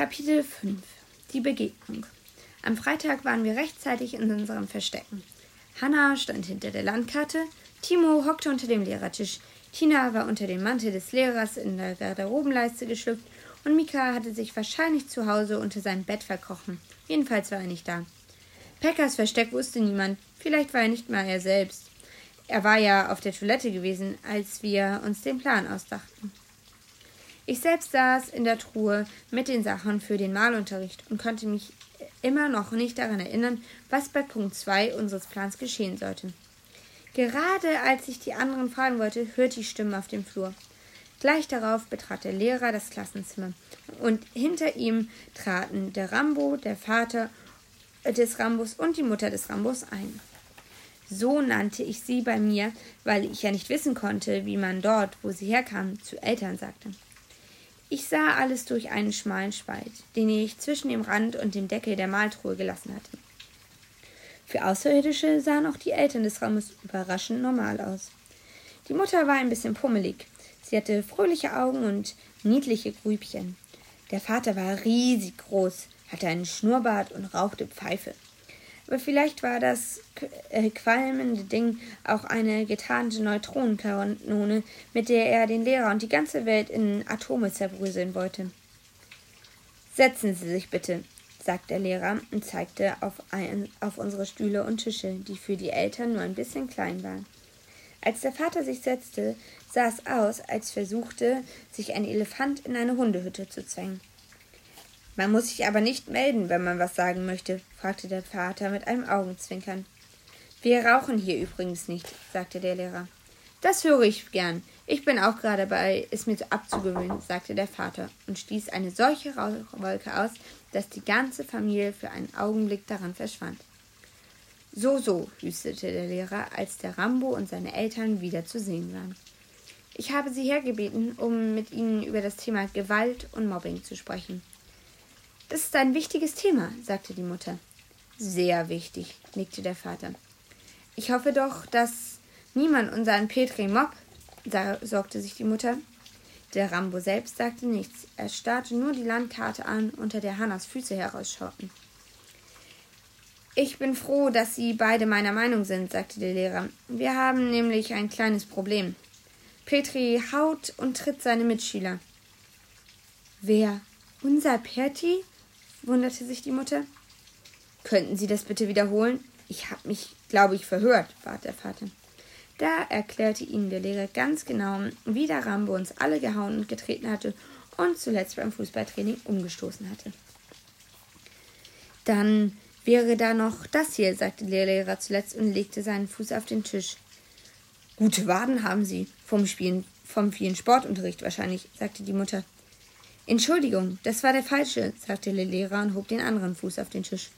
Kapitel 5 Die Begegnung Am Freitag waren wir rechtzeitig in unserem Verstecken. Hannah stand hinter der Landkarte, Timo hockte unter dem Lehrertisch, Tina war unter dem Mantel des Lehrers in der Garderobenleiste geschlüpft und Mika hatte sich wahrscheinlich zu Hause unter seinem Bett verkrochen. Jedenfalls war er nicht da. Peckers Versteck wusste niemand, vielleicht war er nicht mal er selbst. Er war ja auf der Toilette gewesen, als wir uns den Plan ausdachten. Ich selbst saß in der Truhe mit den Sachen für den Malunterricht und konnte mich immer noch nicht daran erinnern, was bei Punkt 2 unseres Plans geschehen sollte. Gerade als ich die anderen fragen wollte, hörte ich Stimmen auf dem Flur. Gleich darauf betrat der Lehrer das Klassenzimmer und hinter ihm traten der Rambo, der Vater des Rambos und die Mutter des Rambos ein. So nannte ich sie bei mir, weil ich ja nicht wissen konnte, wie man dort, wo sie herkam, zu Eltern sagte. Ich sah alles durch einen schmalen Spalt, den ich zwischen dem Rand und dem Deckel der Maltruhe gelassen hatte. Für Außerirdische sahen auch die Eltern des Rambos überraschend normal aus. Die Mutter war ein bisschen pummelig. Sie hatte fröhliche Augen und niedliche Grübchen. Der Vater war riesig groß, hatte einen Schnurrbart und rauchte Pfeife. Aber vielleicht war das äh, qualmende Ding auch eine getarnte Neutronenkanone, mit der er den Lehrer und die ganze Welt in Atome zerbröseln wollte. Setzen Sie sich bitte, sagte der Lehrer und zeigte auf, ein, auf unsere Stühle und Tische, die für die Eltern nur ein bisschen klein waren. Als der Vater sich setzte, sah es aus, als versuchte sich ein Elefant in eine Hundehütte zu zwängen. Man muss sich aber nicht melden, wenn man was sagen möchte, fragte der Vater mit einem Augenzwinkern. Wir rauchen hier übrigens nicht, sagte der Lehrer. Das höre ich gern. Ich bin auch gerade dabei, es mir abzugewöhnen, sagte der Vater und stieß eine solche Rauchwolke aus, dass die ganze Familie für einen Augenblick daran verschwand. So, so, hüstete der Lehrer, als der Rambo und seine Eltern wieder zu sehen waren. Ich habe Sie hergebeten, um mit Ihnen über das Thema Gewalt und Mobbing zu sprechen. Das ist ein wichtiges Thema, sagte die Mutter. Sehr wichtig, nickte der Vater. Ich hoffe doch, dass niemand unseren Petri mobbt, sorgte sich die Mutter. Der Rambo selbst sagte nichts. Er starrte nur die Landkarte an, unter der Hannas Füße herausschauten. Ich bin froh, dass Sie beide meiner Meinung sind, sagte der Lehrer. Wir haben nämlich ein kleines Problem. Petri haut und tritt seine Mitschüler. Wer? Unser Perti? Wunderte sich die Mutter. Könnten Sie das bitte wiederholen? Ich habe mich, glaube ich, verhört, bat der Vater. Da erklärte ihnen der Lehrer ganz genau, wie der Rambo uns alle gehauen und getreten hatte und zuletzt beim Fußballtraining umgestoßen hatte. Dann wäre da noch das hier, sagte der Lehrer zuletzt und legte seinen Fuß auf den Tisch. Gute Waden haben Sie, vom Spielen, vom vielen Sportunterricht wahrscheinlich, sagte die Mutter. Entschuldigung, das war der falsche, sagte der Lehrer und hob den anderen Fuß auf den Tisch.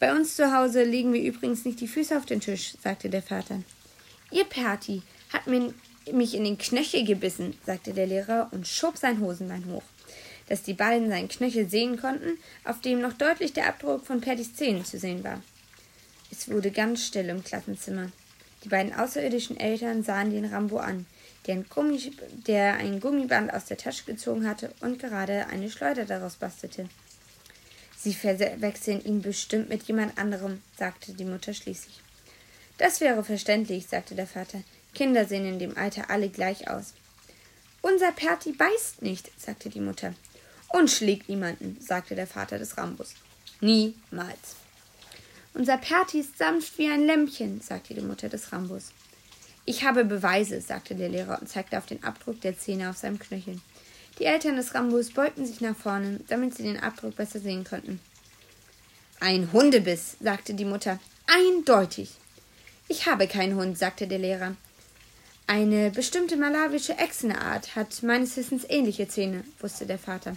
Bei uns zu Hause legen wir übrigens nicht die Füße auf den Tisch, sagte der Vater. Ihr Perti hat mir, mich in den Knöchel gebissen, sagte der Lehrer und schob sein Hosenbein hoch, dass die beiden seinen Knöchel sehen konnten, auf dem noch deutlich der Abdruck von Pertis Zähnen zu sehen war. Es wurde ganz still im Klassenzimmer. Die beiden außerirdischen Eltern sahen den Rambo an, der ein, Gummi, der ein Gummiband aus der Tasche gezogen hatte und gerade eine Schleuder daraus bastelte. Sie verwechseln ihn bestimmt mit jemand anderem, sagte die Mutter schließlich. Das wäre verständlich, sagte der Vater. Kinder sehen in dem Alter alle gleich aus. Unser Perti beißt nicht, sagte die Mutter. Und schlägt niemanden, sagte der Vater des Rambus. Niemals. Unser Perti ist sanft wie ein Lämpchen, sagte die Mutter des Rambus. Ich habe Beweise, sagte der Lehrer und zeigte auf den Abdruck der Zähne auf seinem Knöchel. Die Eltern des Rambus beugten sich nach vorne, damit sie den Abdruck besser sehen konnten. Ein Hundebiss, sagte die Mutter. Eindeutig. Ich habe keinen Hund, sagte der Lehrer. Eine bestimmte malawische Echsenart hat meines Wissens ähnliche Zähne, wusste der Vater.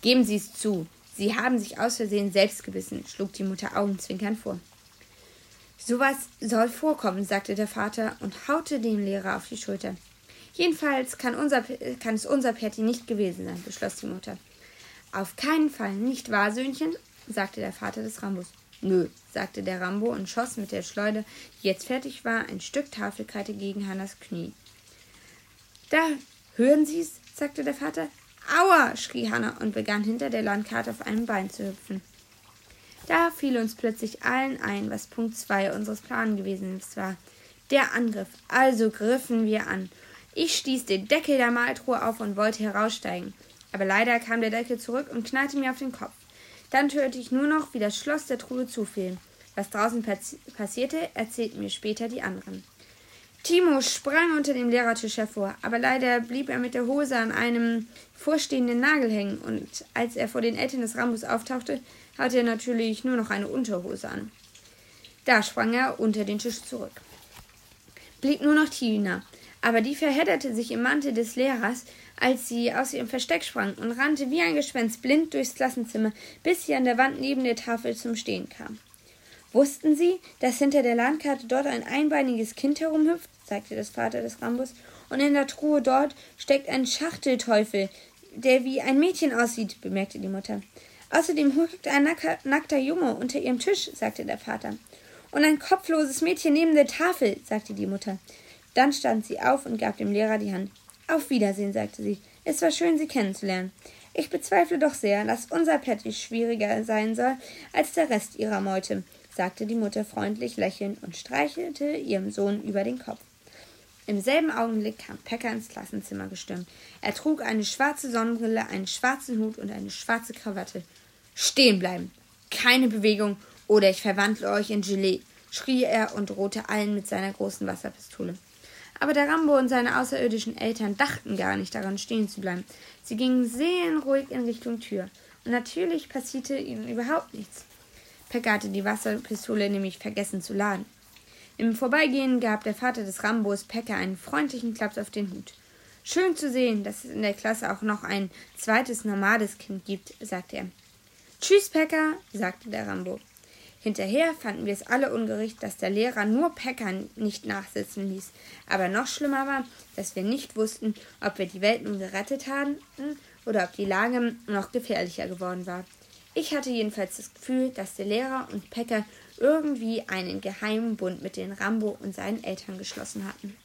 Geben Sie es zu. Sie haben sich aus Versehen selbst gebissen, schlug die Mutter augenzwinkernd vor. Sowas soll vorkommen, sagte der Vater und haute den Lehrer auf die Schulter. Jedenfalls kann, unser, kann es unser Perti nicht gewesen sein, beschloss die Mutter. Auf keinen Fall, nicht wahr, Söhnchen? sagte der Vater des Rambos. Nö, sagte der Rambo und schoss mit der Schleuder, die jetzt fertig war, ein Stück Tafelkreide gegen Hannas Knie. Da hören Sie's, sagte der Vater. Aua! schrie Hannah und begann hinter der Landkarte auf einem Bein zu hüpfen. Da fiel uns plötzlich allen ein, was Punkt 2 unseres Plans gewesen war. Der Angriff. Also griffen wir an. Ich stieß den Deckel der Maltruhe auf und wollte heraussteigen. Aber leider kam der Deckel zurück und knallte mir auf den Kopf. Dann hörte ich nur noch, wie das Schloss der Truhe zufiel. Was draußen passierte, erzählten mir später die anderen. Timo sprang unter dem Lehrertisch hervor, aber leider blieb er mit der Hose an einem vorstehenden Nagel hängen, und als er vor den Eltern des Rambus auftauchte, hatte er natürlich nur noch eine Unterhose an. Da sprang er unter den Tisch zurück. Blieb nur noch Tina, aber die verhedderte sich im Mantel des Lehrers, als sie aus ihrem Versteck sprang und rannte wie ein Gespenst blind durchs Klassenzimmer, bis sie an der Wand neben der Tafel zum Stehen kam. Wussten Sie, dass hinter der Landkarte dort ein einbeiniges Kind herumhüpft? sagte das Vater des Rambus. Und in der Truhe dort steckt ein Schachtelteufel, der wie ein Mädchen aussieht, bemerkte die Mutter. Außerdem hockt ein nackter Junge unter ihrem Tisch, sagte der Vater. Und ein kopfloses Mädchen neben der Tafel, sagte die Mutter. Dann stand sie auf und gab dem Lehrer die Hand. Auf Wiedersehen, sagte sie. Es war schön, Sie kennenzulernen. Ich bezweifle doch sehr, dass unser Patty schwieriger sein soll als der Rest ihrer Meute, sagte die Mutter freundlich lächelnd und streichelte ihrem Sohn über den Kopf. Im selben Augenblick kam Pecker ins Klassenzimmer gestürmt. Er trug eine schwarze Sonnenbrille, einen schwarzen Hut und eine schwarze Krawatte. Stehen bleiben! Keine Bewegung, oder ich verwandle euch in Gelee, schrie er und drohte allen mit seiner großen Wasserpistole. Aber der Rambo und seine außerirdischen Eltern dachten gar nicht daran, stehen zu bleiben. Sie gingen seelenruhig in Richtung Tür. Und natürlich passierte ihnen überhaupt nichts. Pekka hatte die Wasserpistole nämlich vergessen zu laden. Im Vorbeigehen gab der Vater des Rambos Pekka einen freundlichen Klaps auf den Hut. Schön zu sehen, dass es in der Klasse auch noch ein zweites normales Kind gibt, sagte er. Tschüss, Pekka, sagte der Rambo. Hinterher fanden wir es alle ungerecht, dass der Lehrer nur Pekka nicht nachsitzen ließ. Aber noch schlimmer war, dass wir nicht wussten, ob wir die Welt nun gerettet hatten oder ob die Lage noch gefährlicher geworden war. Ich hatte jedenfalls das Gefühl, dass der Lehrer und Pekka irgendwie einen geheimen Bund mit den Rambo und seinen Eltern geschlossen hatten.